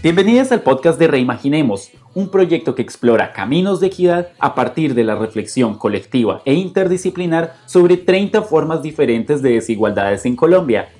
Bienvenidas al podcast de Reimaginemos, un proyecto que explora caminos de equidad a partir de la reflexión colectiva e interdisciplinar sobre 30 formas diferentes de desigualdades en Colombia.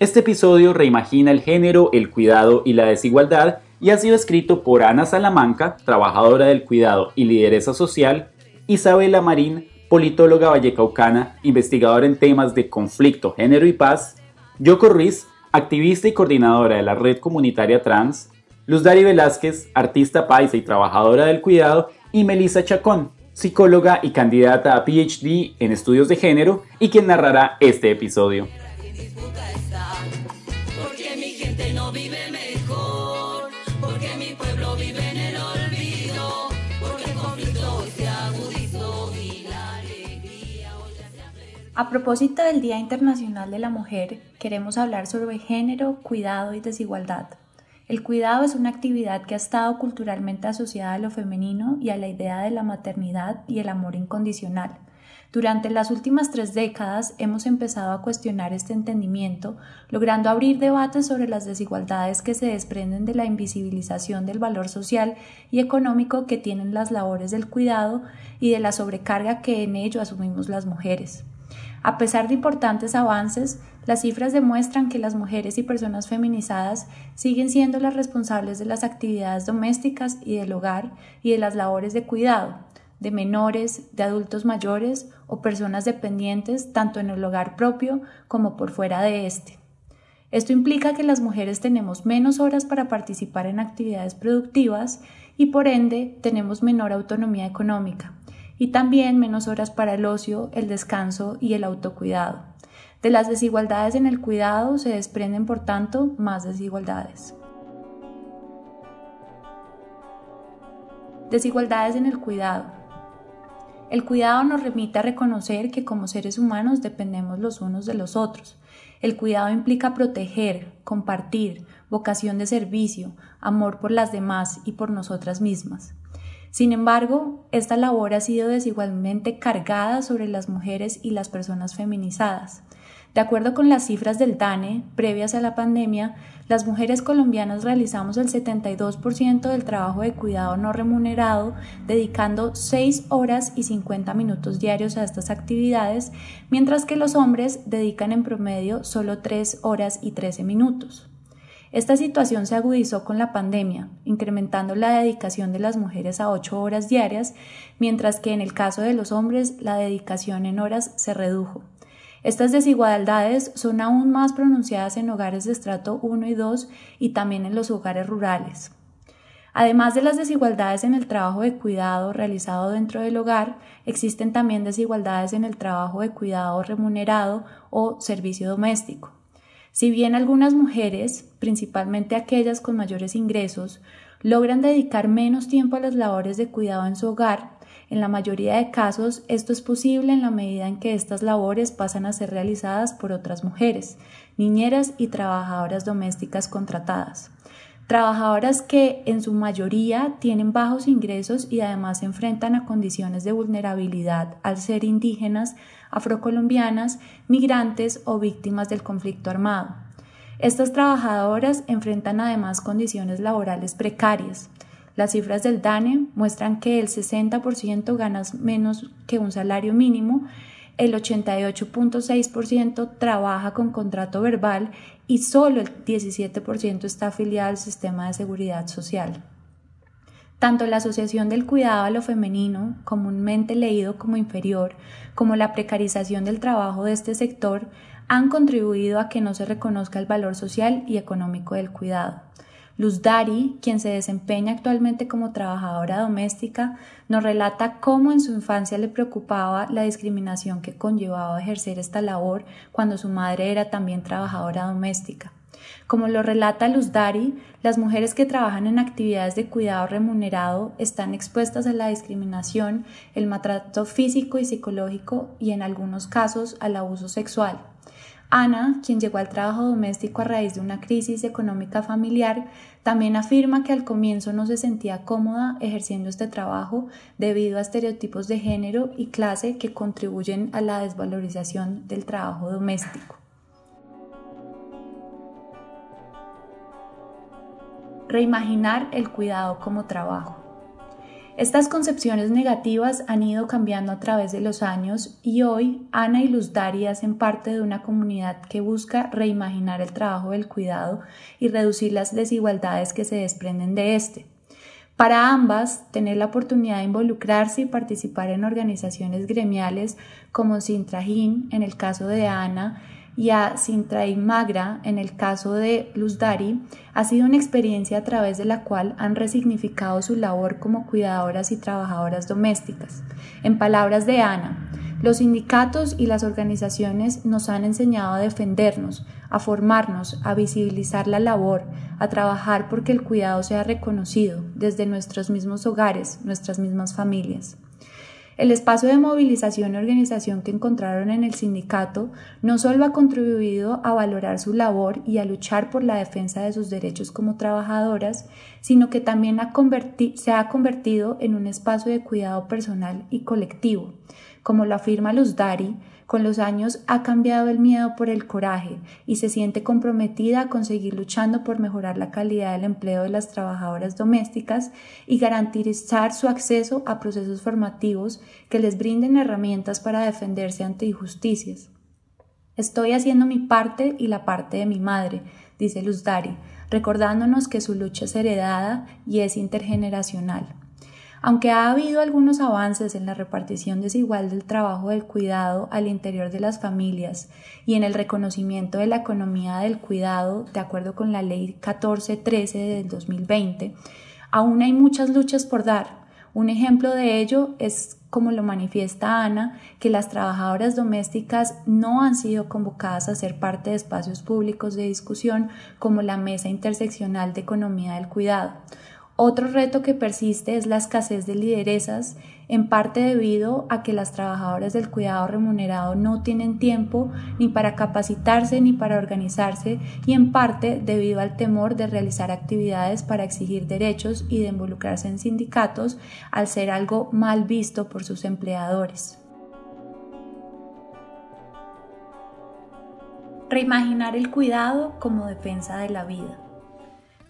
Este episodio reimagina el género, el cuidado y la desigualdad y ha sido escrito por Ana Salamanca, trabajadora del cuidado y lideresa social, Isabela Marín, politóloga vallecaucana, investigadora en temas de conflicto, género y paz, Yoko Ruiz, activista y coordinadora de la red comunitaria trans, Luz Dari Velázquez, artista paisa y trabajadora del cuidado, y Melissa Chacón, psicóloga y candidata a PhD en estudios de género y quien narrará este episodio. A propósito del Día Internacional de la Mujer, queremos hablar sobre género, cuidado y desigualdad. El cuidado es una actividad que ha estado culturalmente asociada a lo femenino y a la idea de la maternidad y el amor incondicional. Durante las últimas tres décadas hemos empezado a cuestionar este entendimiento, logrando abrir debates sobre las desigualdades que se desprenden de la invisibilización del valor social y económico que tienen las labores del cuidado y de la sobrecarga que en ello asumimos las mujeres. A pesar de importantes avances, las cifras demuestran que las mujeres y personas feminizadas siguen siendo las responsables de las actividades domésticas y del hogar y de las labores de cuidado, de menores, de adultos mayores o personas dependientes tanto en el hogar propio como por fuera de este. Esto implica que las mujeres tenemos menos horas para participar en actividades productivas y por ende tenemos menor autonomía económica y también menos horas para el ocio, el descanso y el autocuidado. De las desigualdades en el cuidado se desprenden, por tanto, más desigualdades. Desigualdades en el cuidado. El cuidado nos remite a reconocer que como seres humanos dependemos los unos de los otros. El cuidado implica proteger, compartir, vocación de servicio, amor por las demás y por nosotras mismas. Sin embargo, esta labor ha sido desigualmente cargada sobre las mujeres y las personas feminizadas. De acuerdo con las cifras del DANE, previas a la pandemia, las mujeres colombianas realizamos el 72% del trabajo de cuidado no remunerado, dedicando 6 horas y 50 minutos diarios a estas actividades, mientras que los hombres dedican en promedio solo 3 horas y 13 minutos. Esta situación se agudizó con la pandemia, incrementando la dedicación de las mujeres a 8 horas diarias, mientras que en el caso de los hombres la dedicación en horas se redujo. Estas desigualdades son aún más pronunciadas en hogares de estrato 1 y 2 y también en los hogares rurales. Además de las desigualdades en el trabajo de cuidado realizado dentro del hogar, existen también desigualdades en el trabajo de cuidado remunerado o servicio doméstico. Si bien algunas mujeres, principalmente aquellas con mayores ingresos, logran dedicar menos tiempo a las labores de cuidado en su hogar, en la mayoría de casos esto es posible en la medida en que estas labores pasan a ser realizadas por otras mujeres, niñeras y trabajadoras domésticas contratadas. Trabajadoras que en su mayoría tienen bajos ingresos y además se enfrentan a condiciones de vulnerabilidad al ser indígenas, afrocolombianas, migrantes o víctimas del conflicto armado. Estas trabajadoras enfrentan además condiciones laborales precarias. Las cifras del DANE muestran que el 60% gana menos que un salario mínimo, el 88.6% trabaja con contrato verbal y solo el 17% está afiliado al sistema de seguridad social. Tanto la Asociación del Cuidado a lo Femenino, comúnmente leído como inferior, como la precarización del trabajo de este sector han contribuido a que no se reconozca el valor social y económico del cuidado. Luz Dari, quien se desempeña actualmente como trabajadora doméstica, nos relata cómo en su infancia le preocupaba la discriminación que conllevaba ejercer esta labor cuando su madre era también trabajadora doméstica. Como lo relata Luz Dari, las mujeres que trabajan en actividades de cuidado remunerado están expuestas a la discriminación, el maltrato físico y psicológico y en algunos casos al abuso sexual. Ana, quien llegó al trabajo doméstico a raíz de una crisis económica familiar, también afirma que al comienzo no se sentía cómoda ejerciendo este trabajo debido a estereotipos de género y clase que contribuyen a la desvalorización del trabajo doméstico. Reimaginar el cuidado como trabajo. Estas concepciones negativas han ido cambiando a través de los años y hoy Ana y Luz Dari hacen parte de una comunidad que busca reimaginar el trabajo del cuidado y reducir las desigualdades que se desprenden de este. Para ambas, tener la oportunidad de involucrarse y participar en organizaciones gremiales como Sintrajín, en el caso de Ana, y a Sintra Magra, en el caso de Luz Dari, ha sido una experiencia a través de la cual han resignificado su labor como cuidadoras y trabajadoras domésticas. En palabras de Ana, los sindicatos y las organizaciones nos han enseñado a defendernos, a formarnos, a visibilizar la labor, a trabajar porque el cuidado sea reconocido desde nuestros mismos hogares, nuestras mismas familias. El espacio de movilización y organización que encontraron en el sindicato no solo ha contribuido a valorar su labor y a luchar por la defensa de sus derechos como trabajadoras, sino que también se ha convertido en un espacio de cuidado personal y colectivo, como lo afirma Luz Dari, con los años ha cambiado el miedo por el coraje y se siente comprometida a conseguir luchando por mejorar la calidad del empleo de las trabajadoras domésticas y garantizar su acceso a procesos formativos que les brinden herramientas para defenderse ante injusticias. Estoy haciendo mi parte y la parte de mi madre, dice Luz Dari, recordándonos que su lucha es heredada y es intergeneracional. Aunque ha habido algunos avances en la repartición desigual del trabajo del cuidado al interior de las familias y en el reconocimiento de la economía del cuidado, de acuerdo con la Ley 1413 del 2020, aún hay muchas luchas por dar. Un ejemplo de ello es, como lo manifiesta Ana, que las trabajadoras domésticas no han sido convocadas a ser parte de espacios públicos de discusión como la Mesa Interseccional de Economía del Cuidado otro reto que persiste es la escasez de lideresas, en parte debido a que las trabajadoras del cuidado remunerado no tienen tiempo ni para capacitarse ni para organizarse y en parte debido al temor de realizar actividades para exigir derechos y de involucrarse en sindicatos al ser algo mal visto por sus empleadores. Reimaginar el cuidado como defensa de la vida.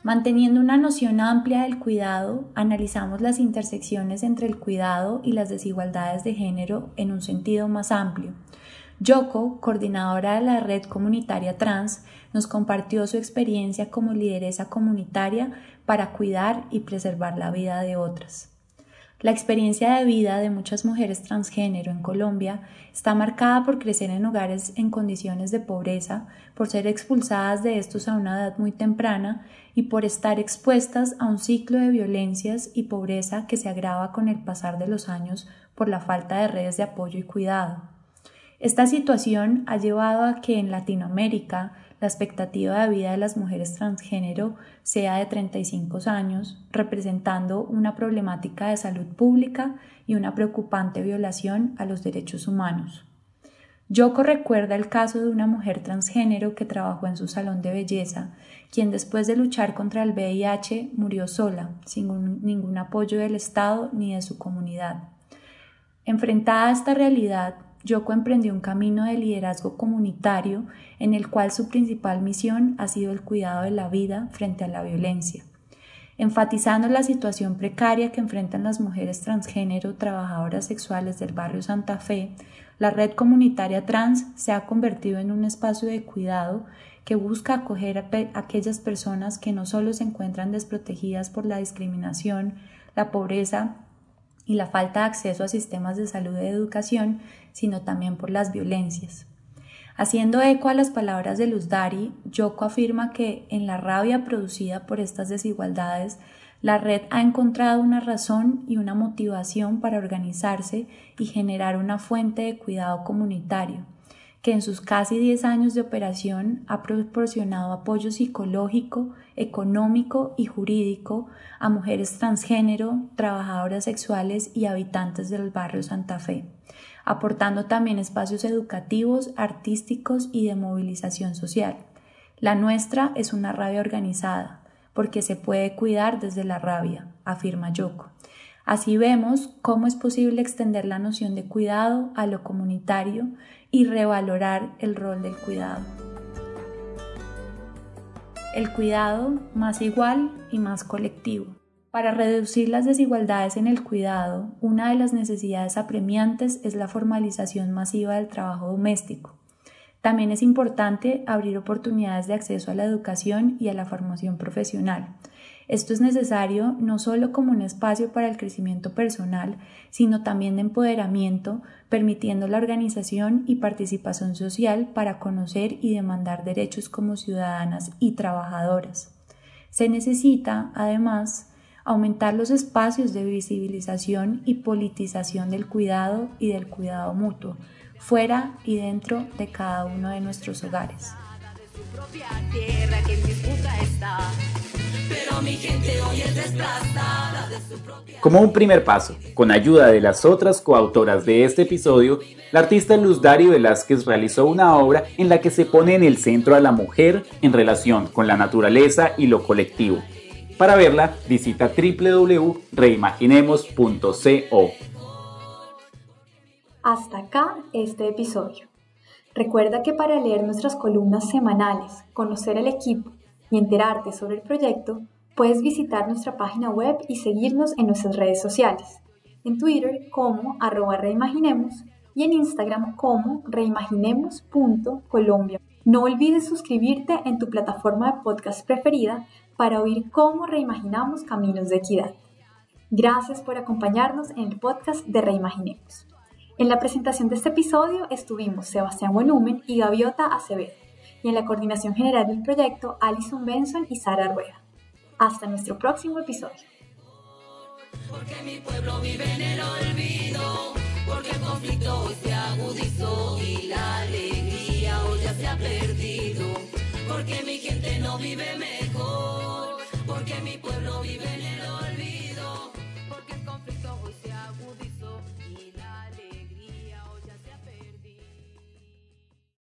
Manteniendo una noción amplia del cuidado, analizamos las intersecciones entre el cuidado y las desigualdades de género en un sentido más amplio. Yoko, coordinadora de la red comunitaria trans, nos compartió su experiencia como lideresa comunitaria para cuidar y preservar la vida de otras. La experiencia de vida de muchas mujeres transgénero en Colombia está marcada por crecer en hogares en condiciones de pobreza, por ser expulsadas de estos a una edad muy temprana y por estar expuestas a un ciclo de violencias y pobreza que se agrava con el pasar de los años por la falta de redes de apoyo y cuidado. Esta situación ha llevado a que en Latinoamérica la expectativa de vida de las mujeres transgénero sea de 35 años, representando una problemática de salud pública y una preocupante violación a los derechos humanos. Yoko recuerda el caso de una mujer transgénero que trabajó en su salón de belleza, quien después de luchar contra el VIH murió sola, sin ningún apoyo del Estado ni de su comunidad. Enfrentada a esta realidad, Yoko emprendió un camino de liderazgo comunitario en el cual su principal misión ha sido el cuidado de la vida frente a la violencia. Enfatizando la situación precaria que enfrentan las mujeres transgénero trabajadoras sexuales del barrio Santa Fe, la red comunitaria trans se ha convertido en un espacio de cuidado que busca acoger a aquellas personas que no solo se encuentran desprotegidas por la discriminación, la pobreza y la falta de acceso a sistemas de salud y educación, sino también por las violencias. Haciendo eco a las palabras de Luz Dari, Yoko afirma que en la rabia producida por estas desigualdades, la red ha encontrado una razón y una motivación para organizarse y generar una fuente de cuidado comunitario. Que en sus casi 10 años de operación ha proporcionado apoyo psicológico, económico y jurídico a mujeres transgénero, trabajadoras sexuales y habitantes del barrio Santa Fe, aportando también espacios educativos, artísticos y de movilización social. La nuestra es una rabia organizada, porque se puede cuidar desde la rabia, afirma Yoko. Así vemos cómo es posible extender la noción de cuidado a lo comunitario y revalorar el rol del cuidado. El cuidado más igual y más colectivo. Para reducir las desigualdades en el cuidado, una de las necesidades apremiantes es la formalización masiva del trabajo doméstico. También es importante abrir oportunidades de acceso a la educación y a la formación profesional, esto es necesario no solo como un espacio para el crecimiento personal, sino también de empoderamiento, permitiendo la organización y participación social para conocer y demandar derechos como ciudadanas y trabajadoras. Se necesita, además, aumentar los espacios de visibilización y politización del cuidado y del cuidado mutuo, fuera y dentro de cada uno de nuestros hogares. Como un primer paso, con ayuda de las otras coautoras de este episodio, la artista Luz Dario Velázquez realizó una obra en la que se pone en el centro a la mujer en relación con la naturaleza y lo colectivo. Para verla, visita www.reimaginemos.co. Hasta acá este episodio. Recuerda que para leer nuestras columnas semanales, conocer el equipo y enterarte sobre el proyecto, puedes visitar nuestra página web y seguirnos en nuestras redes sociales. En Twitter como arroba reimaginemos y en Instagram como reimaginemos.colombia. No olvides suscribirte en tu plataforma de podcast preferida para oír cómo reimaginamos caminos de equidad. Gracias por acompañarnos en el podcast de Reimaginemos. En la presentación de este episodio estuvimos Sebastián Volumen y Gaviota Acevedo y en la coordinación general del proyecto Alison Benson y Sara Rueda. Hasta nuestro próximo episodio. Porque mi gente no vive mejor,